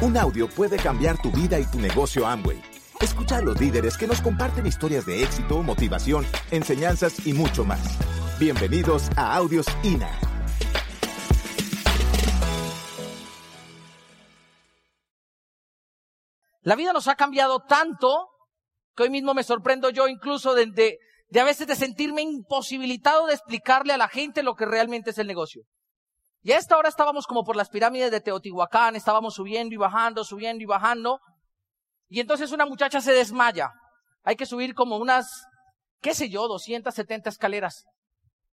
Un audio puede cambiar tu vida y tu negocio Amway. Escucha a los líderes que nos comparten historias de éxito, motivación, enseñanzas y mucho más. Bienvenidos a Audios INA. La vida nos ha cambiado tanto que hoy mismo me sorprendo yo incluso de, de, a veces de sentirme imposibilitado de explicarle a la gente lo que realmente es el negocio. Y a esta hora estábamos como por las pirámides de Teotihuacán, estábamos subiendo y bajando, subiendo y bajando. Y entonces una muchacha se desmaya. Hay que subir como unas, qué sé yo, 270 escaleras.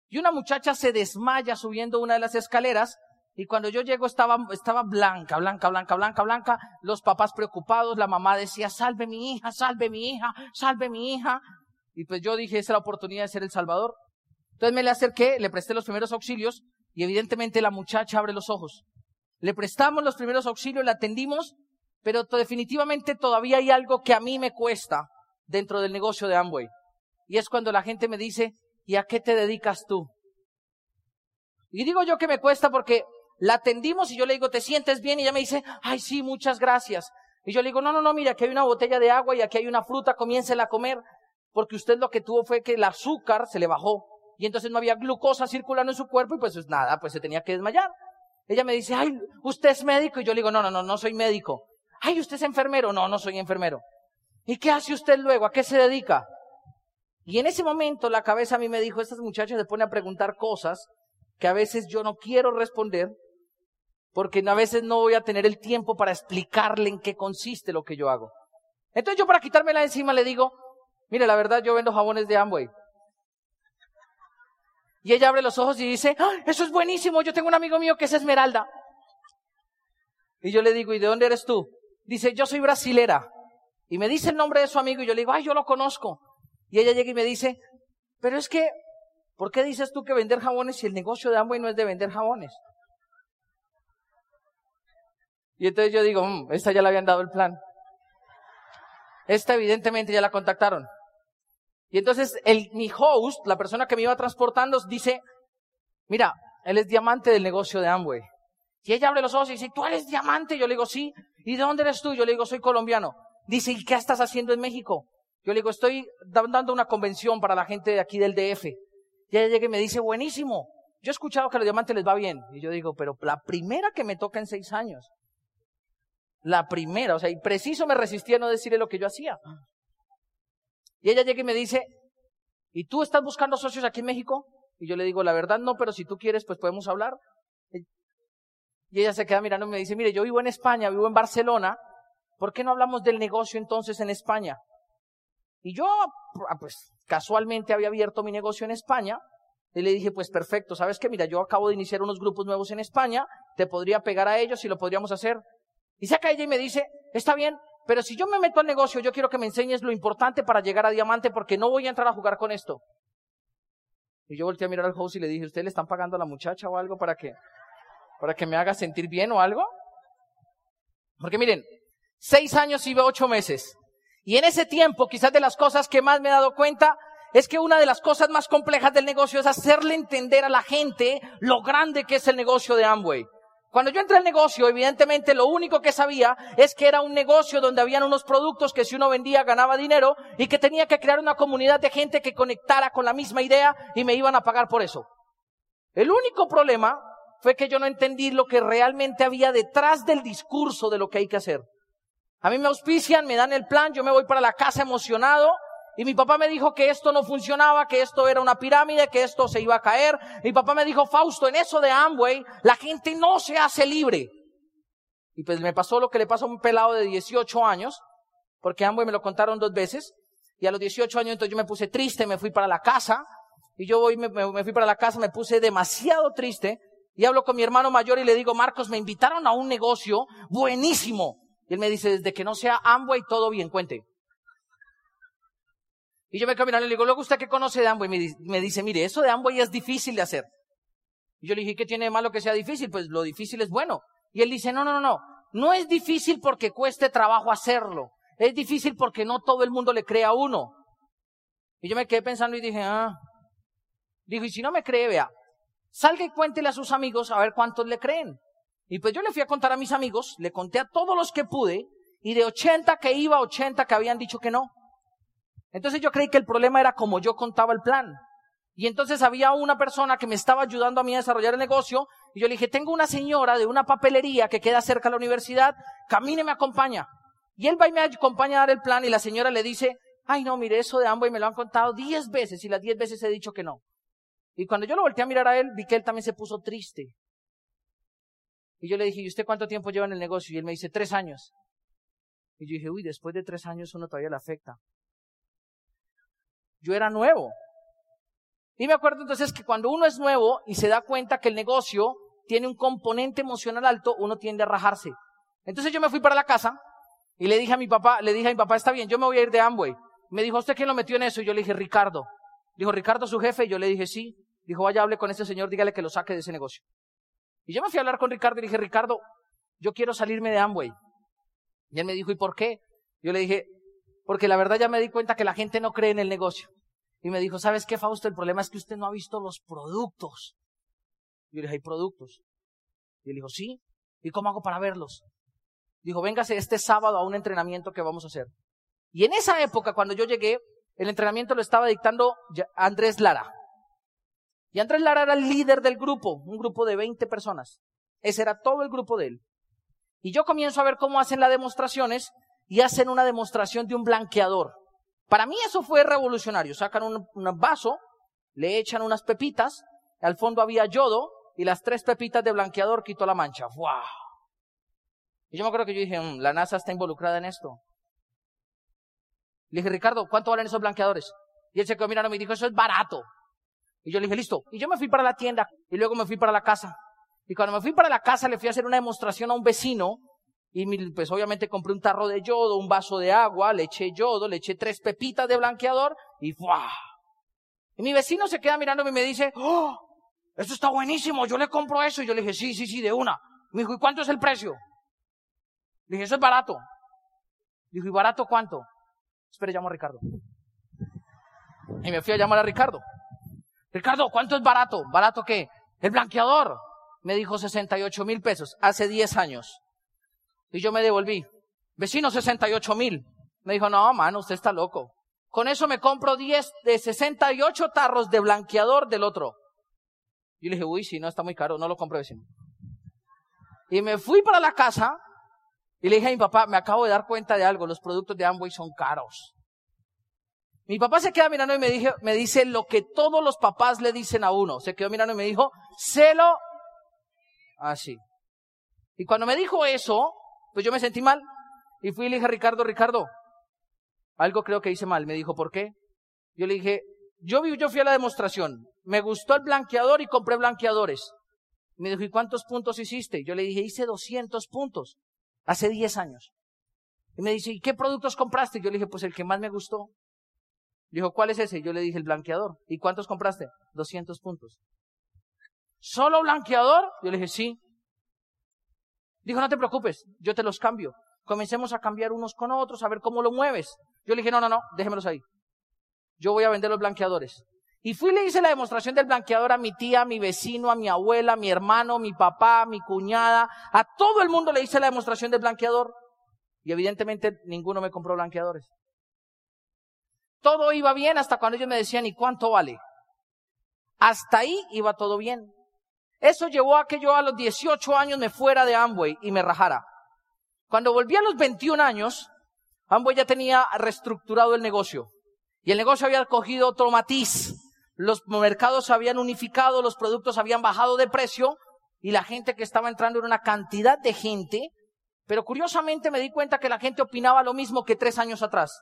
Y una muchacha se desmaya subiendo una de las escaleras y cuando yo llego estaba, estaba blanca, blanca, blanca, blanca, blanca. Los papás preocupados, la mamá decía, salve mi hija, salve mi hija, salve mi hija. Y pues yo dije, esa es la oportunidad de ser el Salvador. Entonces me le acerqué, le presté los primeros auxilios y evidentemente la muchacha abre los ojos. Le prestamos los primeros auxilios, la atendimos, pero definitivamente todavía hay algo que a mí me cuesta dentro del negocio de Amway. Y es cuando la gente me dice, ¿y a qué te dedicas tú? Y digo yo que me cuesta porque la atendimos y yo le digo, ¿te sientes bien? Y ella me dice, ay, sí, muchas gracias. Y yo le digo, no, no, no, mira, aquí hay una botella de agua y aquí hay una fruta, comiéncela a comer, porque usted lo que tuvo fue que el azúcar se le bajó y entonces no había glucosa circulando en su cuerpo y pues, nada, pues se tenía que desmayar. Ella me dice, ay, ¿usted es médico? Y yo le digo, no, no, no, no soy médico. Ay, ¿usted es enfermero? No, no soy enfermero. ¿Y qué hace usted luego? ¿A qué se dedica? Y en ese momento la cabeza a mí me dijo, estas muchachas se pone a preguntar cosas que a veces yo no quiero responder porque a veces no voy a tener el tiempo para explicarle en qué consiste lo que yo hago. Entonces yo para quitármela encima le digo, mire, la verdad yo vendo jabones de Amway. Y ella abre los ojos y dice, ¡Ah, eso es buenísimo, yo tengo un amigo mío que es Esmeralda. Y yo le digo, ¿y de dónde eres tú? Dice, yo soy brasilera. Y me dice el nombre de su amigo y yo le digo, ay, yo lo conozco. Y ella llega y me dice, pero es que, ¿por qué dices tú que vender jabones si el negocio de Amway no es de vender jabones? Y entonces yo digo, mmm, esta ya le habían dado el plan. Esta evidentemente ya la contactaron. Y entonces el, mi host, la persona que me iba transportando, dice, mira, él es diamante del negocio de Amway. Y ella abre los ojos y dice, ¿tú eres diamante? Yo le digo, sí. ¿Y de dónde eres tú? Yo le digo, soy colombiano. Dice, ¿y qué estás haciendo en México? Yo le digo, estoy dando una convención para la gente de aquí del DF. Y ella llega y me dice, buenísimo. Yo he escuchado que a los diamantes les va bien. Y yo digo, pero la primera que me toca en seis años. La primera, o sea, y preciso me resistí a no decirle lo que yo hacía. Y ella llega y me dice, ¿y tú estás buscando socios aquí en México? Y yo le digo, la verdad no, pero si tú quieres, pues podemos hablar. Y ella se queda mirando y me dice, mire, yo vivo en España, vivo en Barcelona, ¿por qué no hablamos del negocio entonces en España? Y yo, ah, pues, casualmente había abierto mi negocio en España, y le dije, pues perfecto, ¿sabes qué? Mira, yo acabo de iniciar unos grupos nuevos en España, te podría pegar a ellos y lo podríamos hacer. Y saca ella y me dice, está bien, pero si yo me meto al negocio, yo quiero que me enseñes lo importante para llegar a diamante porque no voy a entrar a jugar con esto. Y yo volteé a mirar al host y le dije, ¿usted le están pagando a la muchacha o algo para que, para que me haga sentir bien o algo? Porque miren, seis años y ocho meses. Y en ese tiempo, quizás de las cosas que más me he dado cuenta, es que una de las cosas más complejas del negocio es hacerle entender a la gente lo grande que es el negocio de Amway. Cuando yo entré al negocio, evidentemente lo único que sabía es que era un negocio donde habían unos productos que si uno vendía ganaba dinero y que tenía que crear una comunidad de gente que conectara con la misma idea y me iban a pagar por eso. El único problema fue que yo no entendí lo que realmente había detrás del discurso de lo que hay que hacer. A mí me auspician, me dan el plan, yo me voy para la casa emocionado, y mi papá me dijo que esto no funcionaba, que esto era una pirámide, que esto se iba a caer. Mi papá me dijo, Fausto, en eso de Amway, la gente no se hace libre. Y pues me pasó lo que le pasó a un pelado de 18 años, porque Amway me lo contaron dos veces. Y a los 18 años entonces yo me puse triste, me fui para la casa. Y yo voy, me, fui para la casa, me puse demasiado triste. Y hablo con mi hermano mayor y le digo, Marcos, me invitaron a un negocio buenísimo. Y él me dice, desde que no sea Amway, todo bien, cuente. Y yo me quedo mirando y le digo, luego usted qué conoce de Amway, me dice, mire, eso de Amway es difícil de hacer. Y yo le dije, ¿qué tiene de malo que sea difícil? Pues lo difícil es bueno. Y él dice, no, no, no, no, no es difícil porque cueste trabajo hacerlo. Es difícil porque no todo el mundo le cree a uno. Y yo me quedé pensando y dije, ah. Dijo, y si no me cree, vea, salga y cuéntele a sus amigos a ver cuántos le creen. Y pues yo le fui a contar a mis amigos, le conté a todos los que pude, y de 80 que iba, 80 que habían dicho que no. Entonces yo creí que el problema era como yo contaba el plan. Y entonces había una persona que me estaba ayudando a mí a desarrollar el negocio, y yo le dije, tengo una señora de una papelería que queda cerca de la universidad, camine, me acompaña. Y él va y me acompaña a dar el plan, y la señora le dice, ay no, mire, eso de y me lo han contado 10 veces, y las 10 veces he dicho que no. Y cuando yo lo volteé a mirar a él, vi que él también se puso triste. Y yo le dije, ¿y usted cuánto tiempo lleva en el negocio? Y él me dice, tres años. Y yo dije, uy, después de tres años uno todavía le afecta. Yo era nuevo. Y me acuerdo entonces que cuando uno es nuevo y se da cuenta que el negocio tiene un componente emocional alto, uno tiende a rajarse. Entonces yo me fui para la casa y le dije a mi papá, le dije a mi papá, está bien, yo me voy a ir de Amway. Me dijo, ¿usted quién lo metió en eso? Y yo le dije, Ricardo. Dijo, Ricardo, su jefe. Y yo le dije, sí. Dijo, vaya, hable con ese señor, dígale que lo saque de ese negocio. Y yo me fui a hablar con Ricardo y le dije, Ricardo, yo quiero salirme de Amway. Y él me dijo, ¿y por qué? Yo le dije, porque la verdad ya me di cuenta que la gente no cree en el negocio. Y me dijo, ¿sabes qué, Fausto? El problema es que usted no ha visto los productos. Y yo le dije, ¿hay productos? Y él dijo, sí. ¿Y cómo hago para verlos? Dijo, véngase este sábado a un entrenamiento que vamos a hacer. Y en esa época, cuando yo llegué, el entrenamiento lo estaba dictando Andrés Lara. Y Andrés Lara era el líder del grupo, un grupo de 20 personas. Ese era todo el grupo de él. Y yo comienzo a ver cómo hacen las demostraciones y hacen una demostración de un blanqueador. Para mí eso fue revolucionario. Sacan un, vaso, le echan unas pepitas, al fondo había yodo y las tres pepitas de blanqueador quitó la mancha. ¡Wow! Y yo me acuerdo que yo dije, mm, la NASA está involucrada en esto. Le dije, Ricardo, ¿cuánto valen esos blanqueadores? Y él se quedó mirando y me dijo, eso es barato. Y yo le dije, listo. Y yo me fui para la tienda y luego me fui para la casa. Y cuando me fui para la casa le fui a hacer una demostración a un vecino y pues obviamente compré un tarro de yodo, un vaso de agua, le eché yodo, le eché tres pepitas de blanqueador y ¡fua! Y mi vecino se queda mirándome y me dice, ¡oh! Esto está buenísimo, yo le compro eso. Y yo le dije, sí, sí, sí, de una. Me dijo, ¿y cuánto es el precio? Le dije, eso es barato. Dijo, ¿y barato cuánto? Espera, llamo a Ricardo. Y me fui a llamar a Ricardo. Ricardo, ¿cuánto es barato? ¿Barato qué? El blanqueador. Me dijo 68 mil pesos hace 10 años. Y yo me devolví. Vecino, 68 mil. Me dijo, no, mano, usted está loco. Con eso me compro 10 de 68 tarros de blanqueador del otro. Y le dije, uy, si no, está muy caro, no lo compro, vecino. Y me fui para la casa y le dije a mi papá, me acabo de dar cuenta de algo, los productos de Amway son caros. Mi papá se queda mirando y me, dije, me dice lo que todos los papás le dicen a uno. Se quedó mirando y me dijo, celo así. Y cuando me dijo eso, pues yo me sentí mal. Y fui y le dije a Ricardo, Ricardo, algo creo que hice mal. Me dijo, ¿por qué? Yo le dije, yo, vi, yo fui a la demostración. Me gustó el blanqueador y compré blanqueadores. Me dijo, ¿y cuántos puntos hiciste? Yo le dije, hice 200 puntos. Hace 10 años. Y me dice, ¿y qué productos compraste? Yo le dije, pues el que más me gustó. Dijo, ¿cuál es ese? Yo le dije, el blanqueador. ¿Y cuántos compraste? 200 puntos. ¿Solo blanqueador? Yo le dije, sí. Dijo, no te preocupes, yo te los cambio. Comencemos a cambiar unos con otros, a ver cómo lo mueves. Yo le dije, no, no, no, déjemelos ahí. Yo voy a vender los blanqueadores. Y fui y le hice la demostración del blanqueador a mi tía, a mi vecino, a mi abuela, a mi hermano, a mi papá, a mi cuñada. A todo el mundo le hice la demostración del blanqueador. Y evidentemente ninguno me compró blanqueadores. Todo iba bien hasta cuando ellos me decían, ¿y cuánto vale? Hasta ahí iba todo bien. Eso llevó a que yo a los 18 años me fuera de Amway y me rajara. Cuando volví a los 21 años, Amway ya tenía reestructurado el negocio. Y el negocio había cogido otro matiz. Los mercados se habían unificado, los productos habían bajado de precio y la gente que estaba entrando era una cantidad de gente. Pero curiosamente me di cuenta que la gente opinaba lo mismo que tres años atrás.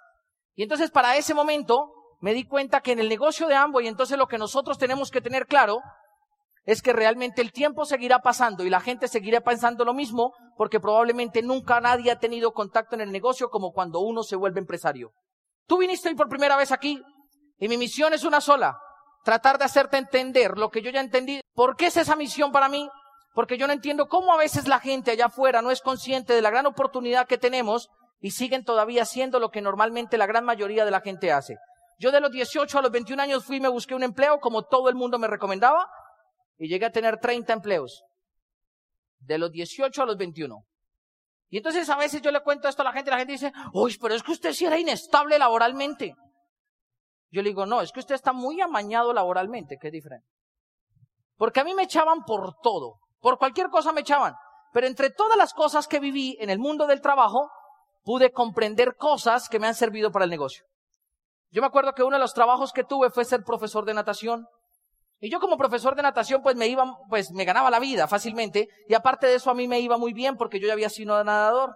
Y entonces para ese momento me di cuenta que en el negocio de Amway, entonces lo que nosotros tenemos que tener claro es que realmente el tiempo seguirá pasando y la gente seguirá pensando lo mismo porque probablemente nunca nadie ha tenido contacto en el negocio como cuando uno se vuelve empresario. Tú viniste hoy por primera vez aquí y mi misión es una sola, tratar de hacerte entender lo que yo ya entendí. ¿Por qué es esa misión para mí? Porque yo no entiendo cómo a veces la gente allá afuera no es consciente de la gran oportunidad que tenemos y siguen todavía haciendo lo que normalmente la gran mayoría de la gente hace. Yo de los 18 a los 21 años fui y me busqué un empleo como todo el mundo me recomendaba y llegué a tener 30 empleos. de los 18 a los 21. Y entonces a veces yo le cuento esto a la gente y la gente dice, uy, pero es que usted sí era inestable laboralmente. Yo le digo, no, es que usted está muy amañado laboralmente, que es diferente. Porque a mí me echaban por todo, por cualquier cosa me echaban. Pero entre todas las cosas que viví en el mundo del trabajo, pude comprender cosas que me han servido para el negocio. Yo me acuerdo que uno de los trabajos que tuve fue ser profesor de natación. Y yo como profesor de natación, pues me iba, pues me ganaba la vida fácilmente. Y aparte de eso a mí me iba muy bien porque yo ya había sido nadador.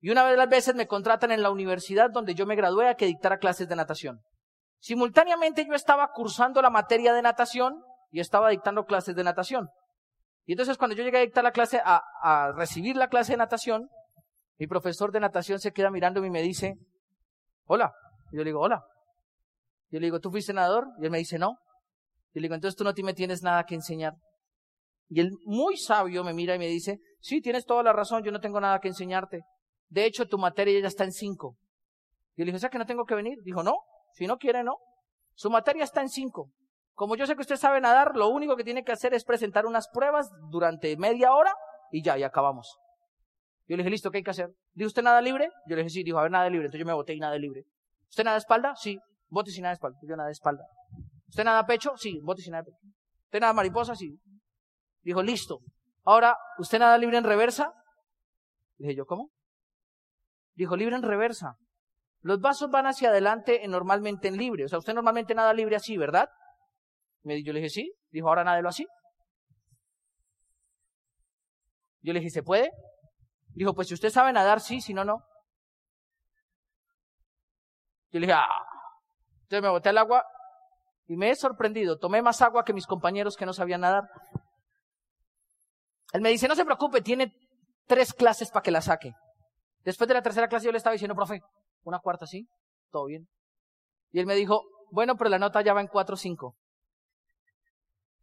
Y una de las veces me contratan en la universidad donde yo me gradué a que dictara clases de natación. Simultáneamente yo estaba cursando la materia de natación y estaba dictando clases de natación. Y entonces cuando yo llegué a dictar la clase, a, recibir la clase de natación, mi profesor de natación se queda mirándome y me dice, hola. Y yo le digo, hola. Yo le digo, ¿tú fuiste nadador? Y él me dice, no. Y le digo, entonces tú no me tienes nada que enseñar. Y él, muy sabio, me mira y me dice, sí, tienes toda la razón, yo no tengo nada que enseñarte. De hecho, tu materia ya está en cinco. Y le dije, o que no tengo que venir. Dijo, no, si no quiere, no. Su materia está en cinco. Como yo sé que usted sabe nadar, lo único que tiene que hacer es presentar unas pruebas durante media hora y ya, y acabamos. Yo le dije, listo, ¿qué hay que hacer? ¿Dijo usted nada libre? Yo le dije, sí, dijo, a ver, nada libre. Entonces yo me boté y nada libre. ¿Usted nada de espalda? Sí. Bote sin nada de espalda. Yo nada de espalda. ¿Usted nada pecho? Sí. Bote sin nada pecho. ¿Usted nada mariposa? Sí. Dijo, listo. Ahora, ¿usted nada libre en reversa? dije yo, ¿cómo? Dijo, libre en reversa. Los vasos van hacia adelante normalmente en libre. O sea, usted normalmente nada libre así, ¿verdad? Me, yo le dije, sí. Dijo, ahora nádelo así. Yo le dije, ¿se puede? Dijo, pues si usted sabe nadar, sí, si no, no. Yo le dije, ah. Entonces me boté al agua y me he sorprendido. Tomé más agua que mis compañeros que no sabían nadar. Él me dice, no se preocupe, tiene tres clases para que la saque. Después de la tercera clase yo le estaba diciendo, profe, una cuarta, ¿sí? Todo bien. Y él me dijo, bueno, pero la nota ya va en cuatro o cinco.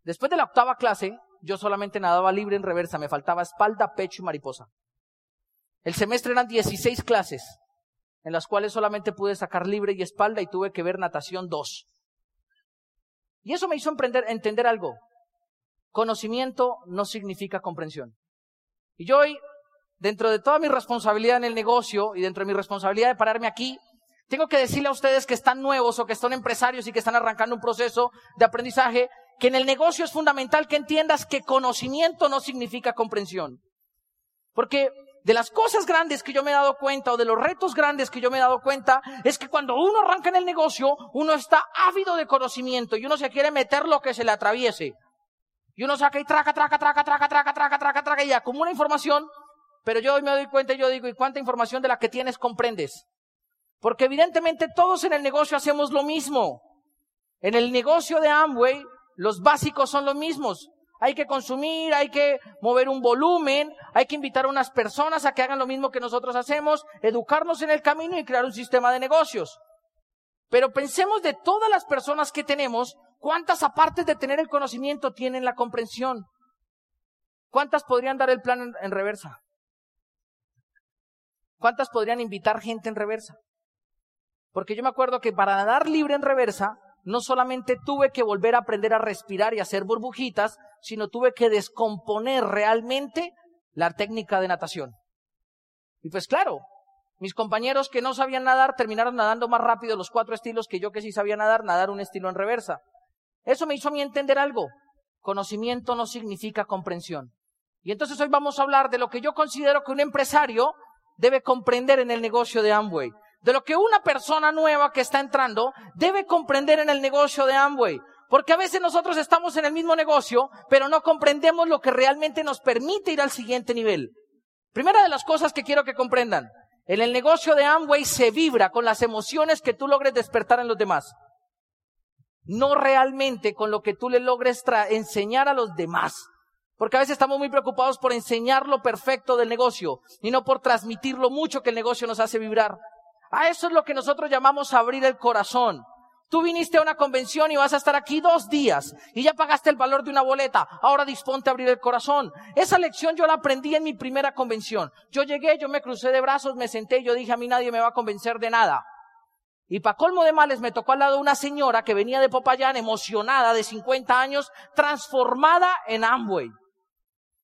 Después de la octava clase, yo solamente nadaba libre en reversa, me faltaba espalda, pecho y mariposa. El semestre eran 16 clases, en las cuales solamente pude sacar libre y espalda y tuve que ver natación 2. Y eso me hizo entender algo. Conocimiento no significa comprensión. Y yo hoy, dentro de toda mi responsabilidad en el negocio y dentro de mi responsabilidad de pararme aquí, tengo que decirle a ustedes que están nuevos o que son empresarios y que están arrancando un proceso de aprendizaje, que en el negocio es fundamental que entiendas que conocimiento no significa comprensión. Porque de las cosas grandes que yo me he dado cuenta o de los retos grandes que yo me he dado cuenta es que cuando uno arranca en el negocio, uno está ávido de conocimiento y uno se quiere meter lo que se le atraviese. Y uno saca y traca, traca, traca, traca, traca, traca, traca, traca y acumula información, pero yo hoy me doy cuenta y yo digo, ¿y cuánta información de la que tienes comprendes? Porque evidentemente todos en el negocio hacemos lo mismo. En el negocio de Amway, los básicos son los mismos. Hay que consumir, hay que mover un volumen, hay que invitar a unas personas a que hagan lo mismo que nosotros hacemos, educarnos en el camino y crear un sistema de negocios. Pero pensemos de todas las personas que tenemos, ¿cuántas aparte de tener el conocimiento tienen la comprensión? ¿Cuántas podrían dar el plan en, reversa? ¿Cuántas podrían invitar gente en reversa? Porque yo me acuerdo que para nadar libre en reversa, no solamente tuve que volver a aprender a respirar y hacer burbujitas, sino tuve que descomponer realmente la técnica de natación. Y pues claro, mis compañeros que no sabían nadar terminaron nadando más rápido los cuatro estilos que yo que sí sabía nadar, nadar un estilo en reversa. Eso me hizo a mí entender algo. Conocimiento no significa comprensión. Y entonces hoy vamos a hablar de lo que yo considero que un empresario debe comprender en el negocio de Amway de lo que una persona nueva que está entrando debe comprender en el negocio de Amway. Porque a veces nosotros estamos en el mismo negocio, pero no comprendemos lo que realmente nos permite ir al siguiente nivel. Primera de las cosas que quiero que comprendan, en el negocio de Amway se vibra con las emociones que tú logres despertar en los demás. No realmente con lo que tú le logres enseñar a los demás. Porque a veces estamos muy preocupados por enseñar lo perfecto del negocio y no por transmitir lo mucho que el negocio nos hace vibrar. A eso es lo que nosotros llamamos abrir el corazón. Tú viniste a una convención y vas a estar aquí dos días y ya pagaste el valor de una boleta. Ahora disponte a abrir el corazón. Esa lección yo la aprendí en mi primera convención. Yo llegué, yo me crucé de brazos, me senté y yo dije a mí nadie me va a convencer de nada. Y para colmo de males me tocó al lado una señora que venía de Popayán emocionada de 50 años, transformada en Amway.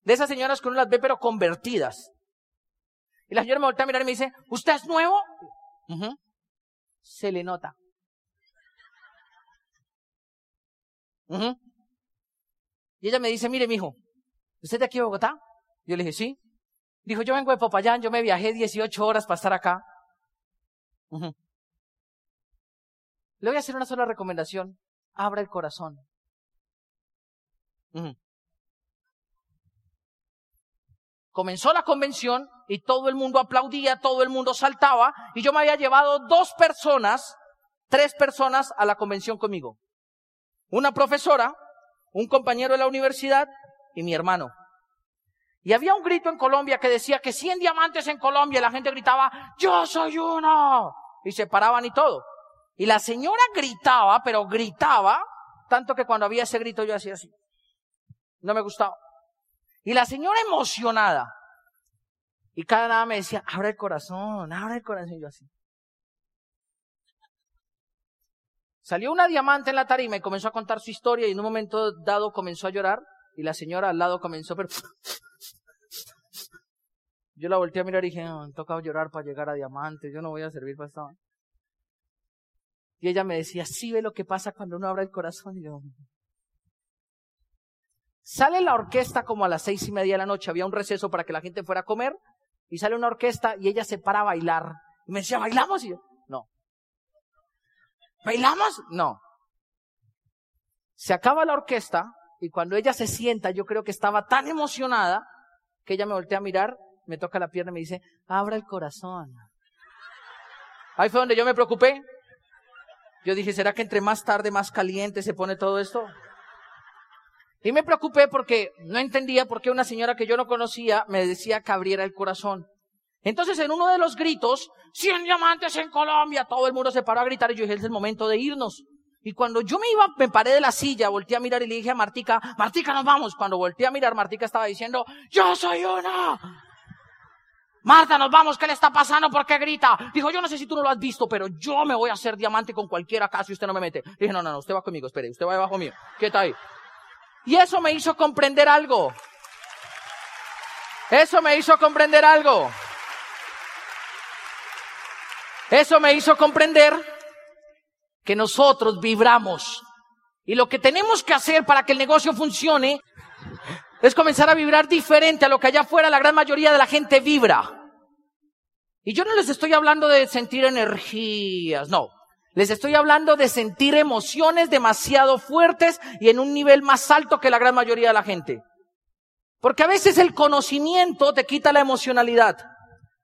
De esas señoras que uno las ve pero convertidas. Y la señora me voltea a mirar y me dice, ¿usted es nuevo? Se le nota. Y ella me dice, mire, mijo, ¿usted de aquí de Bogotá? Yo le dije, sí. Dijo, yo vengo de Popayán, yo me viajé 18 horas para estar acá. Le voy a hacer una sola recomendación. Abra el corazón. Comenzó la convención y todo el mundo aplaudía, todo el mundo saltaba y yo me había llevado dos personas, tres personas a la convención conmigo. Una profesora, un compañero de la universidad y mi hermano. Y había un grito en Colombia que decía que 100 diamantes en Colombia y la gente gritaba, yo soy uno. Y se paraban y todo. Y la señora gritaba, pero gritaba, tanto que cuando había ese grito yo hacía así. No me gustaba. Y la señora emocionada. Y cada nada me decía, abre el corazón, abre el corazón. Y yo así. Salió una diamante en la tarima y comenzó a contar su historia y en un momento dado comenzó a llorar y la señora al lado comenzó, pero yo la volteé a mirar y dije, no, me tocado llorar para llegar a diamante, yo no voy a servir para esta. Y ella me decía, sí ve lo que pasa cuando uno abre el corazón. Y yo, Sale la orquesta como a las seis y media de la noche, había un receso para que la gente fuera a comer, y sale una orquesta y ella se para a bailar. Y me decía, ¿bailamos? Y yo, no. ¿Bailamos? No. Se acaba la orquesta y cuando ella se sienta, yo creo que estaba tan emocionada que ella me voltea a mirar, me toca la pierna y me dice, abra el corazón. Ahí fue donde yo me preocupé. Yo dije, ¿será que entre más tarde, más caliente se pone todo esto? Y me preocupé porque no entendía por qué una señora que yo no conocía me decía que abriera el corazón. Entonces en uno de los gritos, 100 diamantes en Colombia, todo el mundo se paró a gritar y yo dije, es el momento de irnos. Y cuando yo me iba, me paré de la silla, volteé a mirar y le dije a Martica, Martica, nos vamos. Cuando volteé a mirar, Martica estaba diciendo, yo soy una. Marta, nos vamos, ¿qué le está pasando? ¿Por qué grita? Dijo, yo no sé si tú no lo has visto, pero yo me voy a hacer diamante con cualquiera acá si usted no me mete. dije, no, no, no, usted va conmigo, espere, usted va debajo mío. ¿Qué está ahí? Y eso me hizo comprender algo. Eso me hizo comprender algo. Eso me hizo comprender que nosotros vibramos. Y lo que tenemos que hacer para que el negocio funcione es comenzar a vibrar diferente a lo que allá afuera la gran mayoría de la gente vibra. Y yo no les estoy hablando de sentir energías, no. Les estoy hablando de sentir emociones demasiado fuertes y en un nivel más alto que la gran mayoría de la gente. Porque a veces el conocimiento te quita la emocionalidad.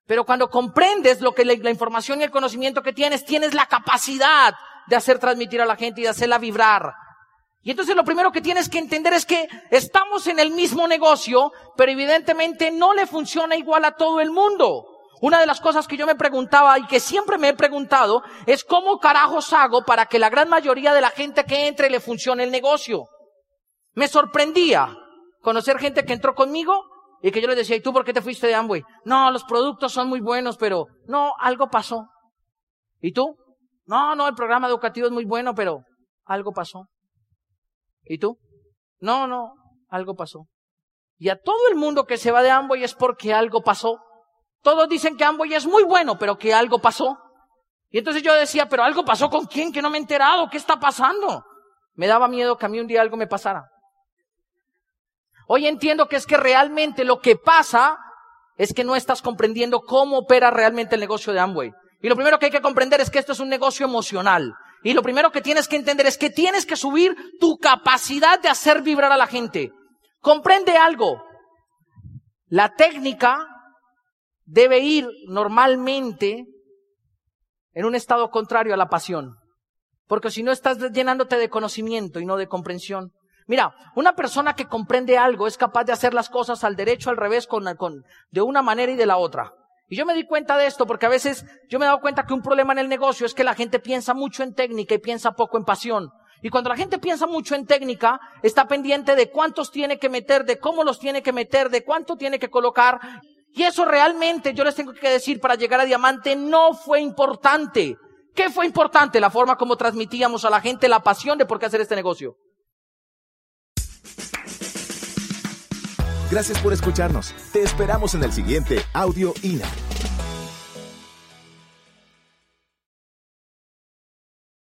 Pero cuando comprendes lo que la, información y el conocimiento que tienes, tienes la capacidad de hacer transmitir a la gente y de hacerla vibrar. Y entonces lo primero que tienes que entender es que estamos en el mismo negocio, pero evidentemente no le funciona igual a todo el mundo. Una de las cosas que yo me preguntaba y que siempre me he preguntado es cómo carajos hago para que la gran mayoría de la gente que entre le funcione el negocio. Me sorprendía conocer gente que entró conmigo y que yo les decía, ¿y tú por qué te fuiste de Amway? No, los productos son muy buenos, pero no, algo pasó. ¿Y tú? No, no, el programa educativo es muy bueno, pero algo pasó. ¿Y tú? No, no, algo pasó. Y a todo el mundo que se va de Amway es porque algo pasó. Todos dicen que Amway es muy bueno, pero que algo pasó. Y entonces yo decía, pero algo pasó con quién, que no me he enterado, ¿qué está pasando? Me daba miedo que a mí un día algo me pasara. Hoy entiendo que es que realmente lo que pasa es que no estás comprendiendo cómo opera realmente el negocio de Amway. Y lo primero que hay que comprender es que esto es un negocio emocional. Y lo primero que tienes que entender es que tienes que subir tu capacidad de hacer vibrar a la gente. Comprende algo. La técnica debe ir normalmente en un estado contrario a la pasión. Porque si no estás llenándote de conocimiento y no de comprensión. Mira, una persona que comprende algo es capaz de hacer las cosas al derecho, al revés, con, con, de una manera y de la otra. Y yo me di cuenta de esto porque a veces yo me he dado cuenta que un problema en el negocio es que la gente piensa mucho en técnica y piensa poco en pasión. Y cuando la gente piensa mucho en técnica, está pendiente de cuántos tiene que meter, de cómo los tiene que meter, de cuánto tiene que colocar. Y eso realmente, yo les tengo que decir, para llegar a diamante no fue importante. ¿Qué fue importante? La forma como transmitíamos a la gente la pasión de por qué hacer este negocio. Gracias por escucharnos. Te esperamos en el siguiente Audio INA.